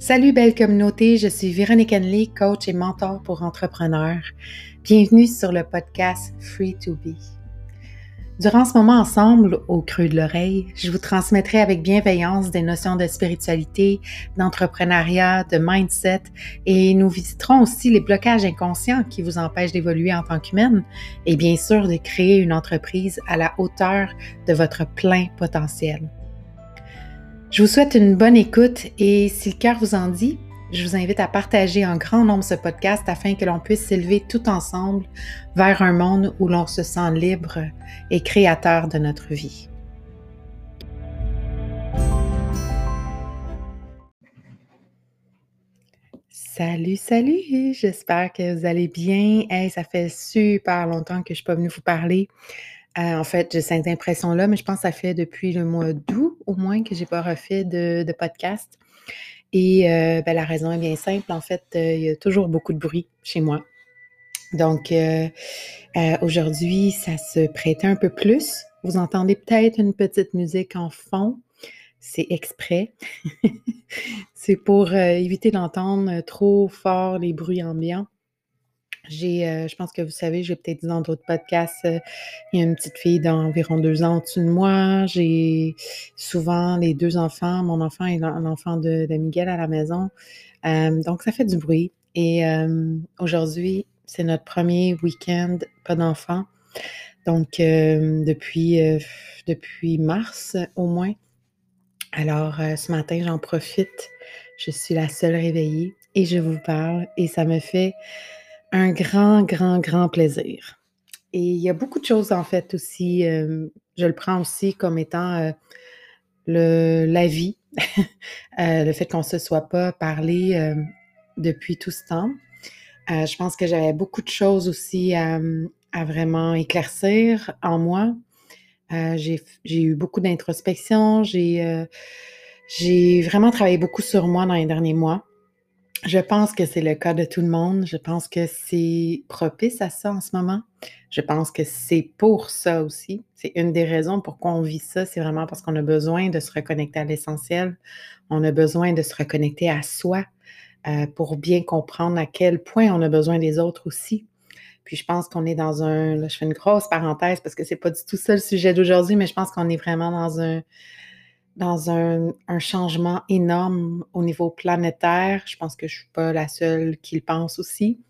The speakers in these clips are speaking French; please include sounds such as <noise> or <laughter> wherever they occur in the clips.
Salut belle communauté, je suis Véronique Henley, coach et mentor pour entrepreneurs. Bienvenue sur le podcast Free to Be. Durant ce moment ensemble, au creux de l'oreille, je vous transmettrai avec bienveillance des notions de spiritualité, d'entrepreneuriat, de mindset et nous visiterons aussi les blocages inconscients qui vous empêchent d'évoluer en tant qu'humaine et bien sûr de créer une entreprise à la hauteur de votre plein potentiel. Je vous souhaite une bonne écoute et si le cœur vous en dit, je vous invite à partager en grand nombre ce podcast afin que l'on puisse s'élever tout ensemble vers un monde où l'on se sent libre et créateur de notre vie. Salut, salut! J'espère que vous allez bien. Ça fait super longtemps que je ne suis pas venue vous parler. Euh, en fait, j'ai cette impression-là, mais je pense que ça fait depuis le mois d'août au moins que j'ai pas refait de, podcast. Et euh, ben, la raison est bien simple. En fait, euh, il y a toujours beaucoup de bruit chez moi. Donc, aujourd'hui, ça se prêtait un peu plus. Vous entendez peut-être une petite musique en fond. C'est exprès. <laughs> C'est pour éviter d'entendre trop fort les bruits ambiants. J'ai, euh, je pense que vous savez, j'ai peut-être dit dans d'autres podcasts, euh, il y a une petite fille d'environ deux ans au-dessus de moi. J'ai souvent les deux enfants, mon enfant et l'enfant de, de Miguel à la maison. Euh, donc, ça fait du bruit. Et aujourd'hui, c'est notre premier week-end, pas d'enfants. Donc, depuis, depuis mars au moins. Alors, ce matin, j'en profite. Je suis la seule réveillée et je vous parle et ça me fait un grand, grand, grand plaisir. Et il y a beaucoup de choses, en fait, aussi. Euh, je le prends aussi comme étant euh, le, la vie, <laughs> euh, le fait qu'on ne se soit pas parlé depuis tout ce temps. je pense que j'avais beaucoup de choses aussi à, à vraiment éclaircir en moi. j'ai eu beaucoup d'introspection. J'ai j'ai vraiment travaillé beaucoup sur moi dans les derniers mois. Je pense que c'est le cas de tout le monde. Je pense que c'est propice à ça en ce moment. Je pense que c'est pour ça aussi. C'est une des raisons pourquoi on vit ça. C'est vraiment parce qu'on a besoin de se reconnecter à l'essentiel. On a besoin de se reconnecter à soi euh, pour bien comprendre à quel point on a besoin des autres aussi. Puis je pense qu'on est dans un, là, je fais une grosse parenthèse parce que c'est pas du tout ça le sujet d'aujourd'hui, mais je pense qu'on est vraiment dans un, dans un, changement énorme au niveau planétaire. Je pense que je ne suis pas la seule qui le pense aussi.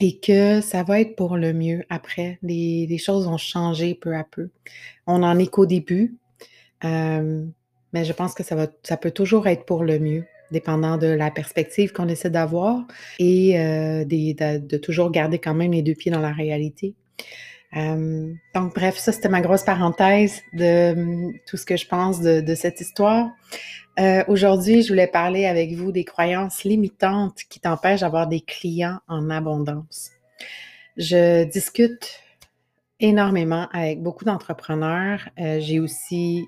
Et que ça va être pour le mieux après. Les, choses vont changer peu à peu. On n'en est qu'au début, euh, mais je pense que ça peut toujours être pour le mieux, dépendant de la perspective qu'on essaie d'avoir et euh, de, toujours garder quand même les deux pieds dans la réalité. Euh, donc, bref, ça, c'était ma grosse parenthèse de hum, tout ce que je pense de, cette histoire. Euh, aujourd'hui, je voulais parler avec vous des croyances limitantes qui t'empêchent d'avoir des clients en abondance. Je discute énormément avec beaucoup d'entrepreneurs. Euh, j'ai aussi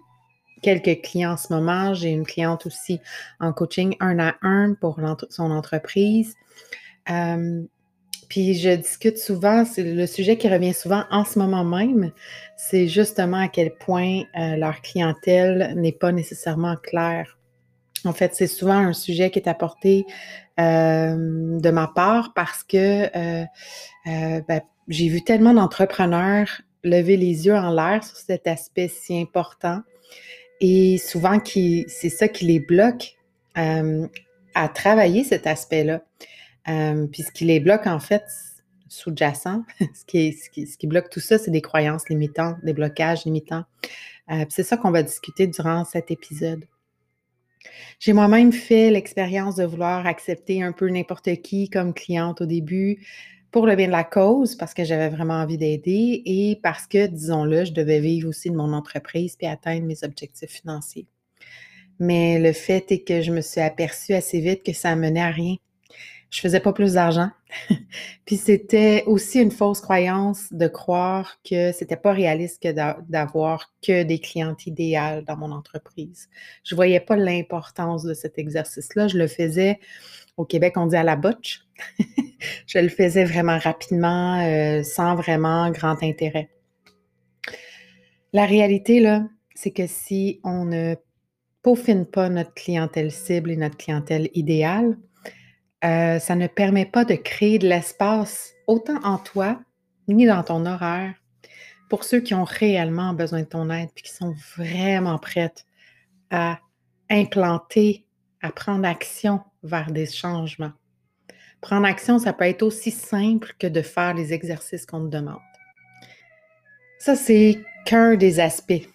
quelques clients en ce moment. J'ai une cliente aussi en coaching un à un pour son entreprise. Puis je discute souvent, c'est le sujet qui revient souvent en ce moment même, c'est justement à quel point euh, leur clientèle n'est pas nécessairement claire. En fait, c'est souvent un sujet qui est apporté euh, de ma part parce que euh, ben, j'ai vu tellement d'entrepreneurs lever les yeux en l'air sur cet aspect si important et souvent c'est ça qui les bloque à travailler cet aspect-là. Euh, puis ce qui les bloque, en fait, sous-jacent, <laughs> ce qui, bloque tout ça, c'est des croyances limitantes, des blocages limitants. Euh, c'est ça qu'on va discuter durant cet épisode. J'ai moi-même fait l'expérience de vouloir accepter un peu n'importe qui comme cliente au début pour le bien de la cause, parce que j'avais vraiment envie d'aider et parce que, disons-le, je devais vivre aussi de mon entreprise puis atteindre mes objectifs financiers. Mais le fait est que je me suis aperçue assez vite que ça menait à rien je faisais pas plus d'argent. <laughs> Puis c'était aussi une fausse croyance de croire que c'était pas réaliste que d'avoir que des clientes idéales dans mon entreprise. Je voyais pas l'importance de cet exercice-là. Je le faisais au Québec, on dit à la botche. <laughs> je le faisais vraiment rapidement, euh, sans vraiment grand intérêt. La réalité, là, c'est que si on ne peaufine pas notre clientèle cible et notre clientèle idéale, euh, ça ne permet pas de créer de l'espace autant en toi ni dans ton horaire pour ceux qui ont réellement besoin de ton aide et qui sont vraiment prêtes à implanter, à prendre action vers des changements. Prendre action, ça peut être aussi simple que de faire les exercices qu'on te demande. Ça, c'est qu'un des aspects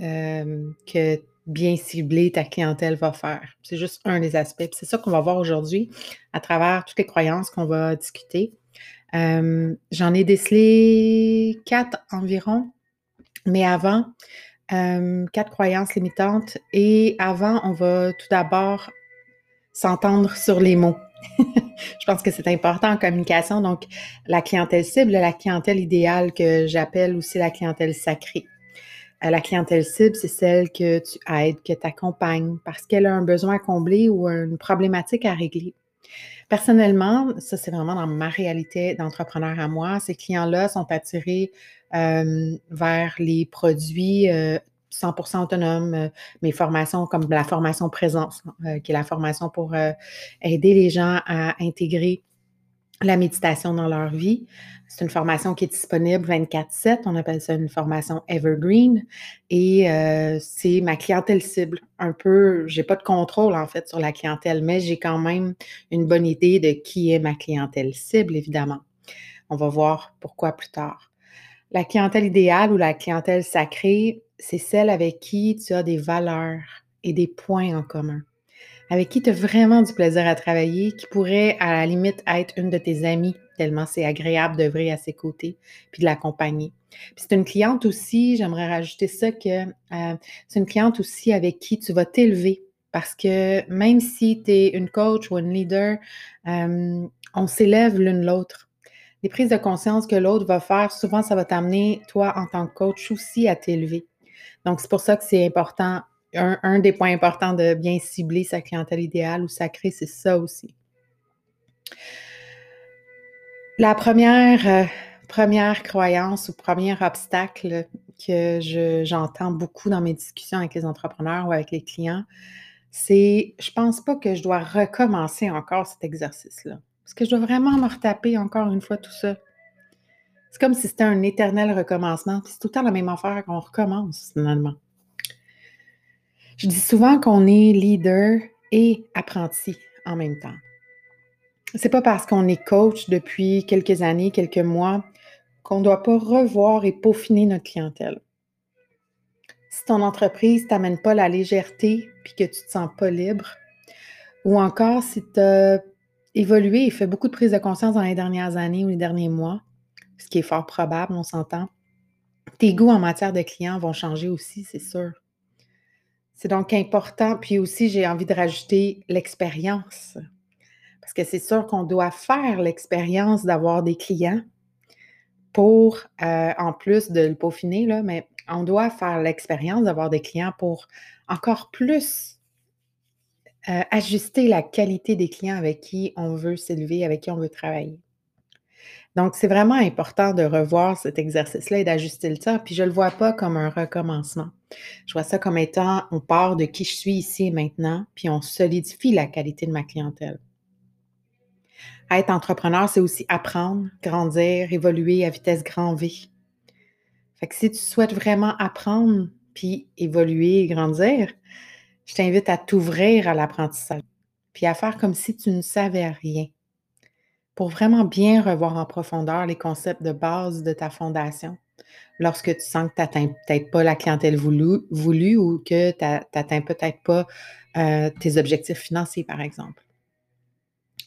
euh, que bien ciblé ta clientèle va faire. C'est juste un des aspects. C'est ça qu'on va voir aujourd'hui à travers toutes les croyances qu'on va discuter. Euh, j'en ai décelé quatre environ, mais avant, euh, quatre croyances limitantes. Et avant, on va tout d'abord s'entendre sur les mots. <laughs> je pense que c'est important en communication. Donc, la clientèle cible, la clientèle idéale que j'appelle aussi la clientèle sacrée. Euh, la clientèle cible, c'est celle que tu aides, que tu accompagnes parce qu'elle a un besoin à combler ou une problématique à régler. Personnellement, ça c'est vraiment dans ma réalité d'entrepreneur à moi, ces clients-là sont attirés euh, vers les produits 100% euh, autonomes, mes formations comme la formation présence, qui est la formation pour aider les gens à intégrer la méditation dans leur vie. C'est une formation qui est disponible 24-7. On appelle ça une formation evergreen. Et euh, c'est ma clientèle cible. Un peu, j'ai pas de contrôle en fait sur la clientèle, mais j'ai quand même une bonne idée de qui est ma clientèle cible, évidemment. On va voir pourquoi plus tard. La clientèle idéale ou la clientèle sacrée, c'est celle avec qui tu as des valeurs et des points en commun avec qui tu as vraiment du plaisir à travailler, qui pourrait à la limite être une de tes amies, tellement c'est agréable d'œuvrer à ses côtés, puis de l'accompagner. Puis c'est une cliente aussi, j'aimerais rajouter ça, que euh, c'est une cliente aussi avec qui tu vas t'élever. Parce que même si tu es une coach ou une leader, euh, on s'élève l'une l'autre. Les prises de conscience que l'autre va faire, souvent, ça va t'amener, toi, en tant que coach, aussi à t'élever. Donc, c'est pour ça que c'est important un, des points importants de bien cibler sa clientèle idéale ou sacrée, c'est ça aussi. La première, euh, croyance ou premier obstacle que j'entends beaucoup dans mes discussions avec les entrepreneurs ou avec les clients, c'est je pense pas que je dois recommencer encore cet exercice-là. Est-ce que je dois vraiment me retaper encore une fois tout ça? C'est comme si c'était un éternel recommencement. C'est tout le temps la même affaire qu'on recommence finalement. Je dis souvent qu'on est leader et apprenti en même temps. C'est pas parce qu'on est coach depuis quelques années, quelques mois, qu'on ne doit pas revoir et peaufiner notre clientèle. Si ton entreprise ne t'amène pas la légèreté puis que tu te sens pas libre, ou encore si tu as évolué et fait beaucoup de prise de conscience dans les dernières années ou les derniers mois, ce qui est fort probable, on s'entend, tes goûts en matière de clients vont changer aussi, c'est sûr. C'est donc important. Puis aussi, j'ai envie de rajouter l'expérience. Parce que c'est sûr qu'on doit faire l'expérience d'avoir des clients pour, euh, en plus de le peaufiner, mais on doit faire l'expérience d'avoir des clients pour encore plus euh, ajuster la qualité des clients avec qui on veut s'élever, avec qui on veut travailler. Donc, c'est vraiment important de revoir cet exercice-là et d'ajuster le temps. Puis, je ne le vois pas comme un recommencement. Je vois ça comme étant, on part de qui je suis ici et maintenant, puis on solidifie la qualité de ma clientèle. Être entrepreneur, c'est aussi apprendre, grandir, évoluer à vitesse grand V. Fait que si tu souhaites vraiment apprendre, puis évoluer et grandir, je t'invite à t'ouvrir à l'apprentissage, puis à faire comme si tu ne savais rien pour vraiment bien revoir en profondeur les concepts de base de ta fondation lorsque tu sens que tu n'atteins peut-être pas la clientèle voulue, ou que tu n'atteins peut-être pas euh, tes objectifs financiers, par exemple.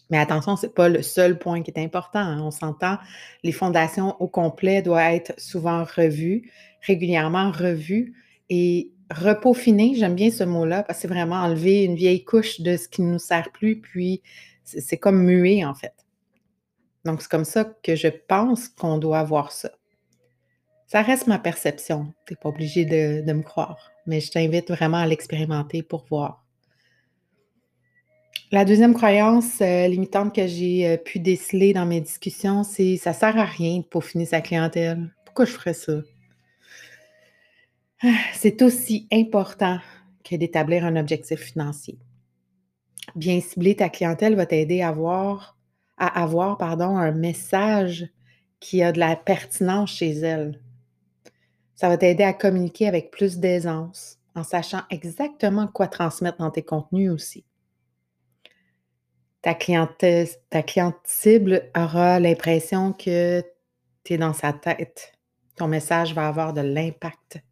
Mais attention, ce n'est pas le seul point qui est important. Hein. On s'entend, les fondations au complet doivent être souvent revues, régulièrement revues et repaufinées. J'aime bien ce mot-là parce que c'est vraiment enlever une vieille couche de ce qui ne nous sert plus, puis c'est comme muer en fait. Donc, c'est comme ça que je pense qu'on doit voir ça. Ça reste ma perception. Tu n'es pas obligé de, me croire, mais je t'invite vraiment à l'expérimenter pour voir. La deuxième croyance euh, limitante que j'ai euh, pu déceler dans mes discussions, c'est ça sert à rien de peaufiner sa clientèle. Pourquoi je ferais ça? Ah, c'est aussi important que d'établir un objectif financier. Bien cibler ta clientèle va t'aider à avoir, à avoir pardon, un message qui a de la pertinence chez elle. Ça va t'aider à communiquer avec plus d'aisance, en sachant exactement quoi transmettre dans tes contenus aussi. Ta cliente, ta cliente cible aura l'impression que tu es dans sa tête. Ton message va avoir de l'impact.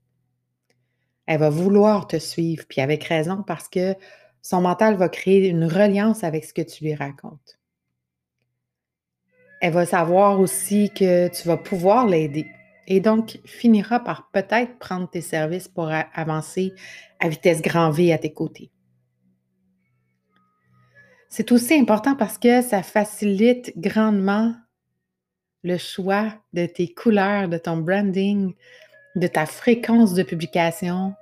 Elle va vouloir te suivre, puis avec raison, parce que son mental va créer une reliance avec ce que tu lui racontes. Elle va savoir aussi que tu vas pouvoir l'aider et donc finira par peut-être prendre tes services pour avancer à vitesse grand V à tes côtés. C'est aussi important parce que ça facilite grandement le choix de tes couleurs, de ton branding, de ta fréquence de publication,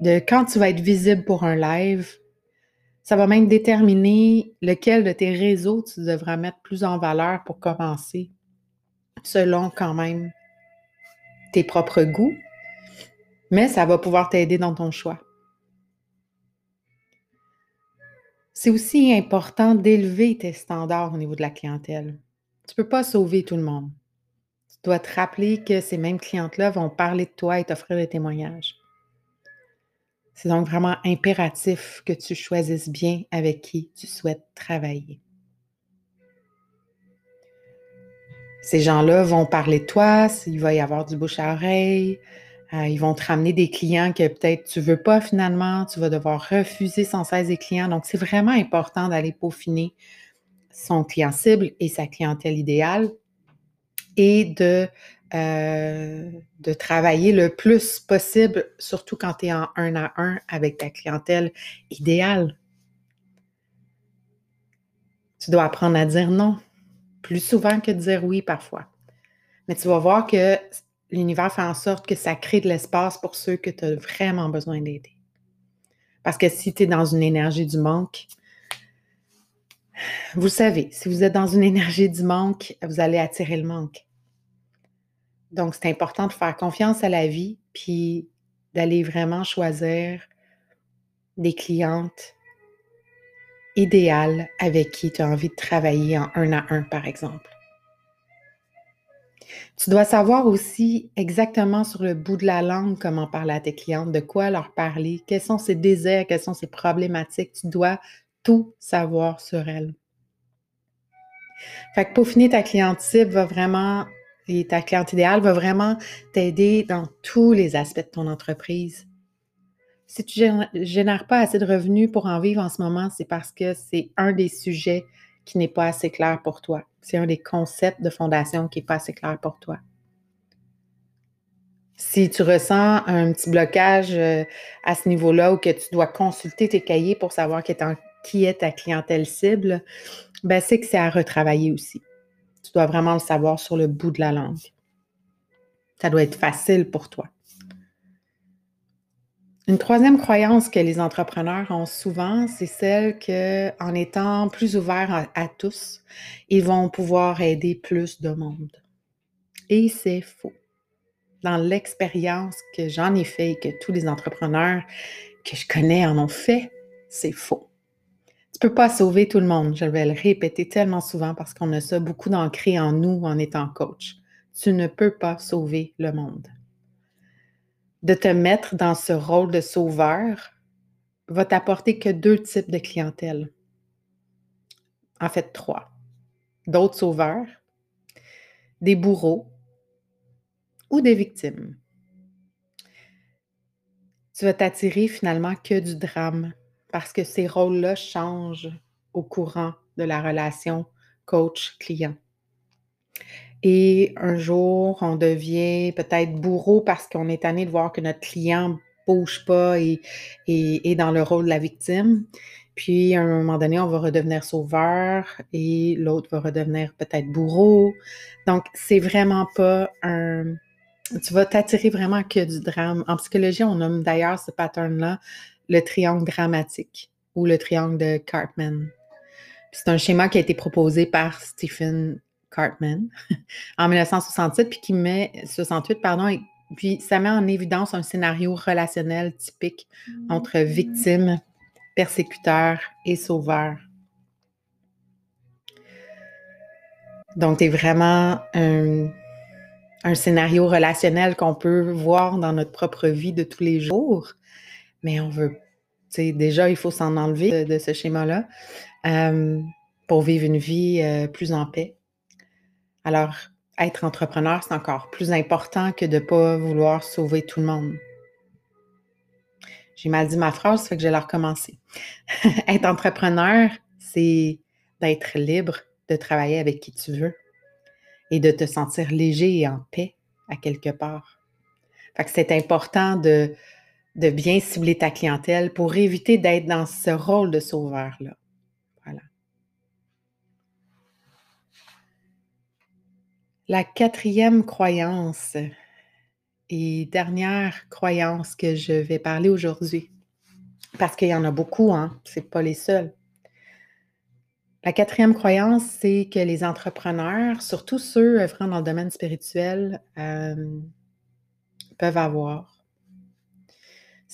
de quand tu vas être visible pour un live, ça va même déterminer lequel de tes réseaux tu devras mettre plus en valeur pour commencer, selon quand même tes propres goûts, mais ça va pouvoir t'aider dans ton choix. C'est aussi important d'élever tes standards au niveau de la clientèle. Tu ne peux pas sauver tout le monde. Tu dois te rappeler que ces mêmes clientes-là vont parler de toi et t'offrir des témoignages. C'est donc vraiment impératif que tu choisisses bien avec qui tu souhaites travailler. Ces gens-là vont parler de toi, il va y avoir du bouche à oreille, euh, ils vont te ramener des clients que peut-être tu ne veux pas finalement, tu vas devoir refuser sans cesse des clients. Donc, c'est vraiment important d'aller peaufiner son client cible et sa clientèle idéale et de euh, de travailler le plus possible, surtout quand tu es en un à un avec ta clientèle idéale. Tu dois apprendre à dire non, plus souvent que de dire oui parfois. Mais tu vas voir que l'univers fait en sorte que ça crée de l'espace pour ceux que tu as vraiment besoin d'aider. Parce que si tu es dans une énergie du manque, vous savez, si vous êtes dans une <laughs> énergie du manque, vous allez attirer le manque. Donc, c'est important de faire confiance à la vie, puis d'aller vraiment choisir des clientes idéales avec qui tu as envie de travailler en un à un, par exemple. Tu dois savoir aussi exactement sur le bout de la langue comment parler à tes clientes, de quoi leur parler, quels sont ses désirs, quelles sont ses problématiques. Tu dois tout savoir sur elles. Fait que peaufiner ta cliente cible va vraiment et ta cliente idéale va vraiment t'aider dans tous les aspects de ton entreprise. Si tu ne génères pas assez de revenus pour en vivre en ce moment, c'est parce que c'est un des sujets qui n'est pas assez clair pour toi. C'est un des concepts de fondation qui n'est pas assez clair pour toi. Si tu ressens un petit blocage euh, à ce niveau-là ou que tu dois consulter tes cahiers pour savoir qui est ta clientèle cible, ben c'est que c'est à retravailler aussi. Tu dois vraiment le savoir sur le bout de la langue. Ça doit être facile pour toi. Une troisième croyance que les entrepreneurs ont souvent, c'est celle qu'en étant plus ouverts à, tous, ils vont pouvoir aider plus de monde. Et c'est faux. Dans l'expérience que j'en ai fait et que tous les entrepreneurs que je connais en ont fait, c'est faux. Peux pas sauver tout le monde. Je vais le répéter tellement souvent parce qu'on a ça beaucoup d'ancré en nous en étant coach. Tu ne peux pas sauver le monde. De te mettre dans ce rôle de sauveur va t'apporter que deux types de clientèle. En fait, trois. D'autres sauveurs, des bourreaux ou des victimes. Tu vas t'attirer finalement que du drame parce que ces rôles-là changent au courant de la relation coach-client. Et un jour, on devient peut-être bourreau parce qu'on est tanné de voir que notre client bouge pas et, est dans le rôle de la victime. Puis, à un moment donné, on va redevenir sauveur et l'autre va redevenir peut-être bourreau. Donc, c'est vraiment pas un. Tu vas t'attirer vraiment que du drame. En psychologie, on nomme d'ailleurs ce pattern-là le triangle dramatique ou le triangle de Cartman. C'est un schéma qui a été proposé par Stephen Cartman <laughs> en 1967, puis qui met 68, pardon, Puis ça met en évidence un scénario relationnel typique entre victime, persécuteur et sauveur. Donc, c'est vraiment un, un scénario relationnel qu'on peut voir dans notre propre vie de tous les jours, mais on veut, tu sais, déjà, il faut s'en enlever de, ce schéma-là euh, pour vivre une vie euh, plus en paix. Alors, être entrepreneur, c'est encore plus important que de ne pas vouloir sauver tout le monde. J'ai mal dit ma phrase, ça fait que je vais la recommencer. <laughs> être entrepreneur, c'est d'être libre de travailler avec qui tu veux et de te sentir léger et en paix à quelque part. Fait que c'est important de, de bien cibler ta clientèle pour éviter d'être dans ce rôle de sauveur-là. Voilà. La quatrième croyance et dernière croyance que je vais parler aujourd'hui, parce qu'il y en a beaucoup, hein, c'est pas les seuls. La quatrième croyance, c'est que les entrepreneurs, surtout ceux œuvrant dans le domaine spirituel, euh, peuvent avoir.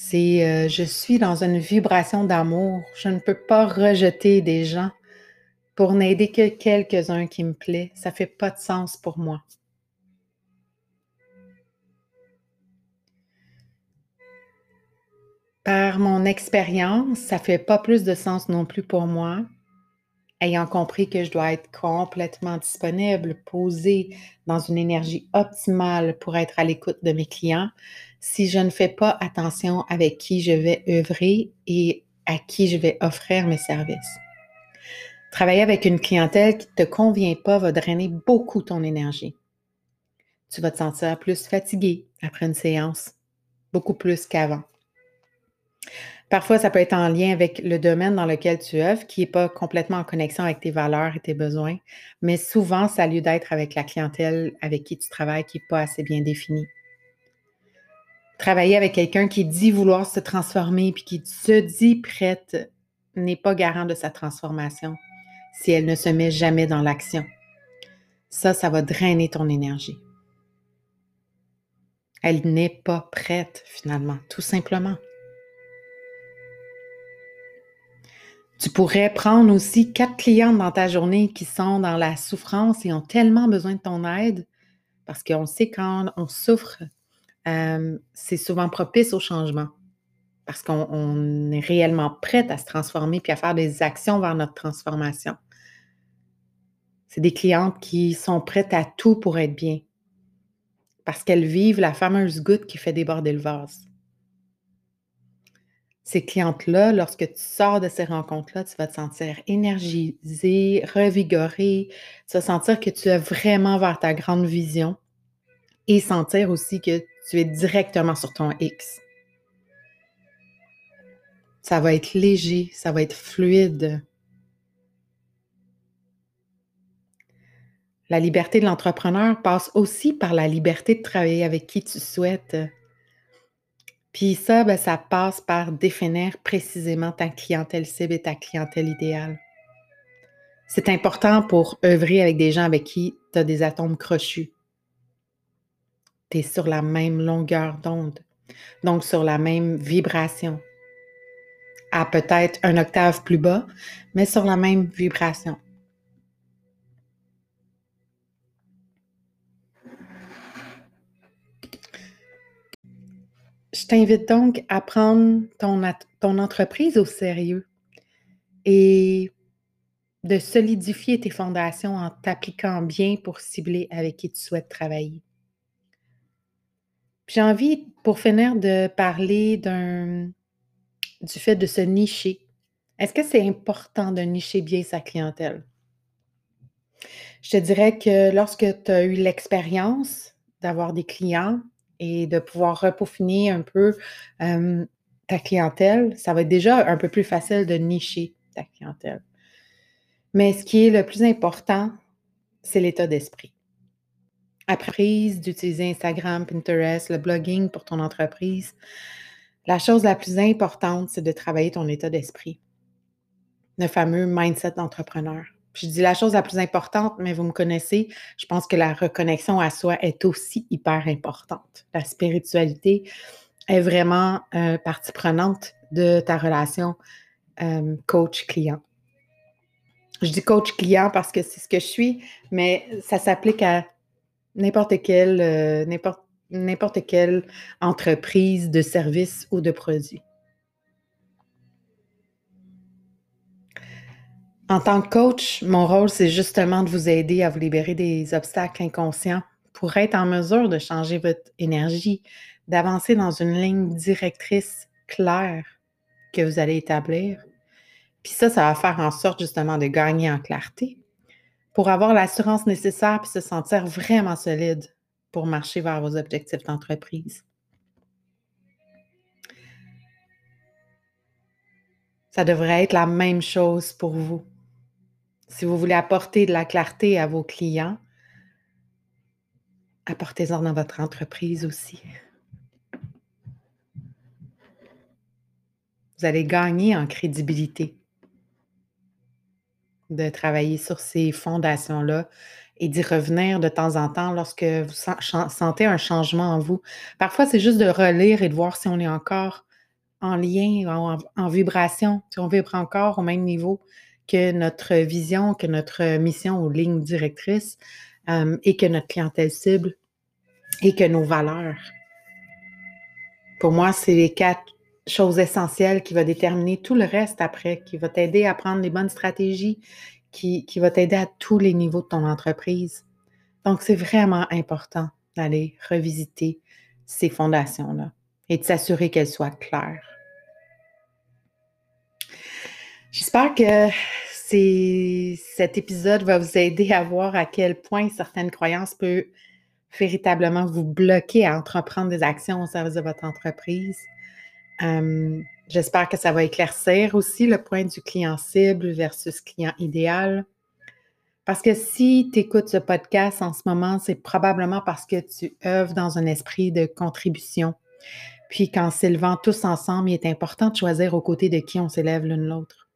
C'est euh, je suis dans une vibration d'amour. Je ne peux pas rejeter des gens pour n'aider que quelques-uns qui me plaît. Ça ne fait pas de sens pour moi. Par mon expérience, ça ne fait pas plus de sens non plus pour moi ayant compris que je dois être complètement disponible, posée dans une énergie optimale pour être à l'écoute de mes clients, si je ne fais pas attention avec qui je vais œuvrer et à qui je vais offrir mes services. Travailler avec une clientèle qui ne te convient pas va drainer beaucoup ton énergie. Tu vas te sentir plus fatigué après une séance, beaucoup plus qu'avant. Parfois, ça peut être en lien avec le domaine dans lequel tu œuvres, qui n'est pas complètement en connexion avec tes valeurs et tes besoins, mais souvent, ça a lieu d'être avec la clientèle avec qui tu travailles qui n'est pas assez bien définie. Travailler avec quelqu'un qui dit vouloir se transformer puis qui se dit prête n'est pas garant de sa transformation si elle ne se met jamais dans l'action. Ça, ça va drainer ton énergie. Elle n'est pas prête finalement, tout simplement. Tu pourrais prendre aussi quatre clients dans ta journée qui sont dans la souffrance et ont tellement besoin de ton aide parce qu'on sait quand on souffre, c'est souvent propice au changement parce qu'on est réellement prête à se transformer puis à faire des actions vers notre transformation. C'est des clientes qui sont prêtes à tout pour être bien parce qu'elles vivent la fameuse goutte qui fait déborder le vase ces clientes-là, lorsque tu sors de ces rencontres-là, tu vas te sentir énergisé, revigoré, tu vas sentir que tu es vraiment vers ta grande vision et sentir aussi que tu es directement sur ton X. Ça va être léger, ça va être fluide. La liberté de l'entrepreneur passe aussi par la liberté de travailler avec qui tu souhaites puis ça, ben, ça passe par définir précisément ta clientèle cible et ta clientèle idéale. C'est important pour œuvrer avec des gens avec qui tu as des atomes crochus. Tu es sur la même longueur d'onde, donc sur la même vibration. À peut-être un octave plus bas, mais sur la même vibration. Je t'invite donc à prendre ton, ton entreprise au sérieux et de solidifier tes fondations en t'appliquant bien pour cibler avec qui tu souhaites travailler. J'ai envie, pour finir, de parler du fait de se nicher. Est-ce que c'est important de nicher bien sa clientèle? Je te dirais que lorsque tu as eu l'expérience d'avoir des clients et de pouvoir repaufiner un peu ta clientèle, ça va être déjà un peu plus facile de nicher ta clientèle. Mais ce qui est le plus important, c'est l'état d'esprit. Après d'utiliser Instagram, Pinterest, le blogging pour ton entreprise, la chose la plus importante, c'est de travailler ton état d'esprit. Le fameux mindset d'entrepreneur. je dis la chose la plus importante, mais vous me connaissez, je pense que la reconnexion à soi est aussi hyper importante. La spiritualité est vraiment euh, partie prenante de ta relation euh, coach-client. Je dis coach-client parce que c'est ce que je suis, mais ça s'applique à n'importe quelle, euh, n'importe quelle entreprise de service ou de produit. En tant que coach, mon rôle, c'est justement de vous aider à vous libérer des obstacles inconscients pour être en mesure de changer votre énergie, d'avancer dans une ligne directrice claire que vous allez établir. Puis ça, ça va faire en sorte justement de gagner en clarté pour avoir l'assurance nécessaire et se sentir vraiment solide pour marcher vers vos objectifs d'entreprise. Ça devrait être la même chose pour vous. Si vous voulez apporter de la clarté à vos clients, apportez-en dans votre entreprise aussi. Vous allez gagner en crédibilité de travailler sur ces fondations-là et d'y revenir de temps en temps lorsque vous sentez un changement en vous. Parfois, c'est juste de relire et de voir si on est encore en lien, en, vibration, si on vibre encore au même niveau que notre vision, que notre mission aux lignes directrices euh, et que notre clientèle cible et que nos valeurs. Pour moi, c'est les quatre choses essentielles qui vont déterminer tout le reste après, qui va t'aider à prendre les bonnes stratégies, qui, qui va t'aider à tous les niveaux de ton entreprise. Donc, c'est vraiment important d'aller revisiter ces fondations-là et de s'assurer qu'elles soient claires. J'espère que cet épisode va vous aider à voir à quel point certaines croyances peuvent véritablement vous bloquer à entreprendre des actions au service de votre entreprise. J'espère que ça va éclaircir aussi le point du client cible versus client idéal. Parce que si tu écoutes ce podcast en ce moment, c'est probablement parce que tu œuvres dans un esprit de contribution. Puis qu'en s'élevant tous ensemble, il est important de choisir aux côtés de qui on s'élève l'une l'autre.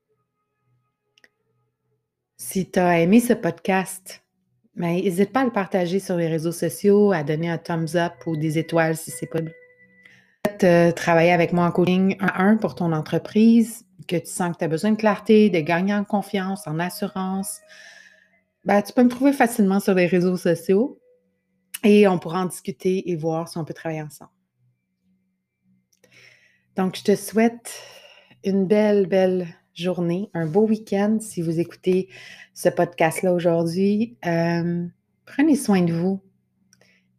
Si tu as aimé ce podcast, ben, n'hésite pas à le partager sur les réseaux sociaux, à donner un thumbs up ou des étoiles si c'est possible. Euh, travailler avec moi en coaching 1 un pour ton entreprise, que tu sens que tu as besoin de clarté, de gagner en confiance, en assurance, ben, tu peux me trouver facilement sur les réseaux sociaux et on pourra en discuter et voir si on peut travailler ensemble. Donc, je te souhaite une belle, belle journée, un beau week-end si vous écoutez ce podcast-là aujourd'hui. Euh, prenez soin de vous.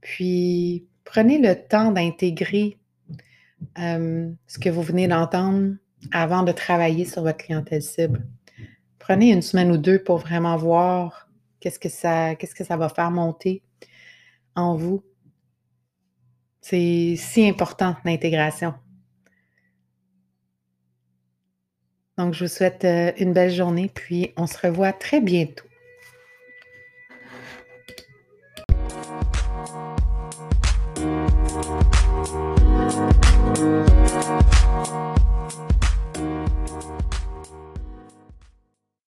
Puis, prenez le temps d'intégrer euh, ce que vous venez d'entendre avant de travailler sur votre clientèle cible. Prenez une semaine ou deux pour vraiment voir qu'est-ce que ça, qu'est-ce que ça va faire monter en vous. C'est si important l'intégration. Donc, je vous souhaite euh, une belle journée, puis on se revoit très bientôt.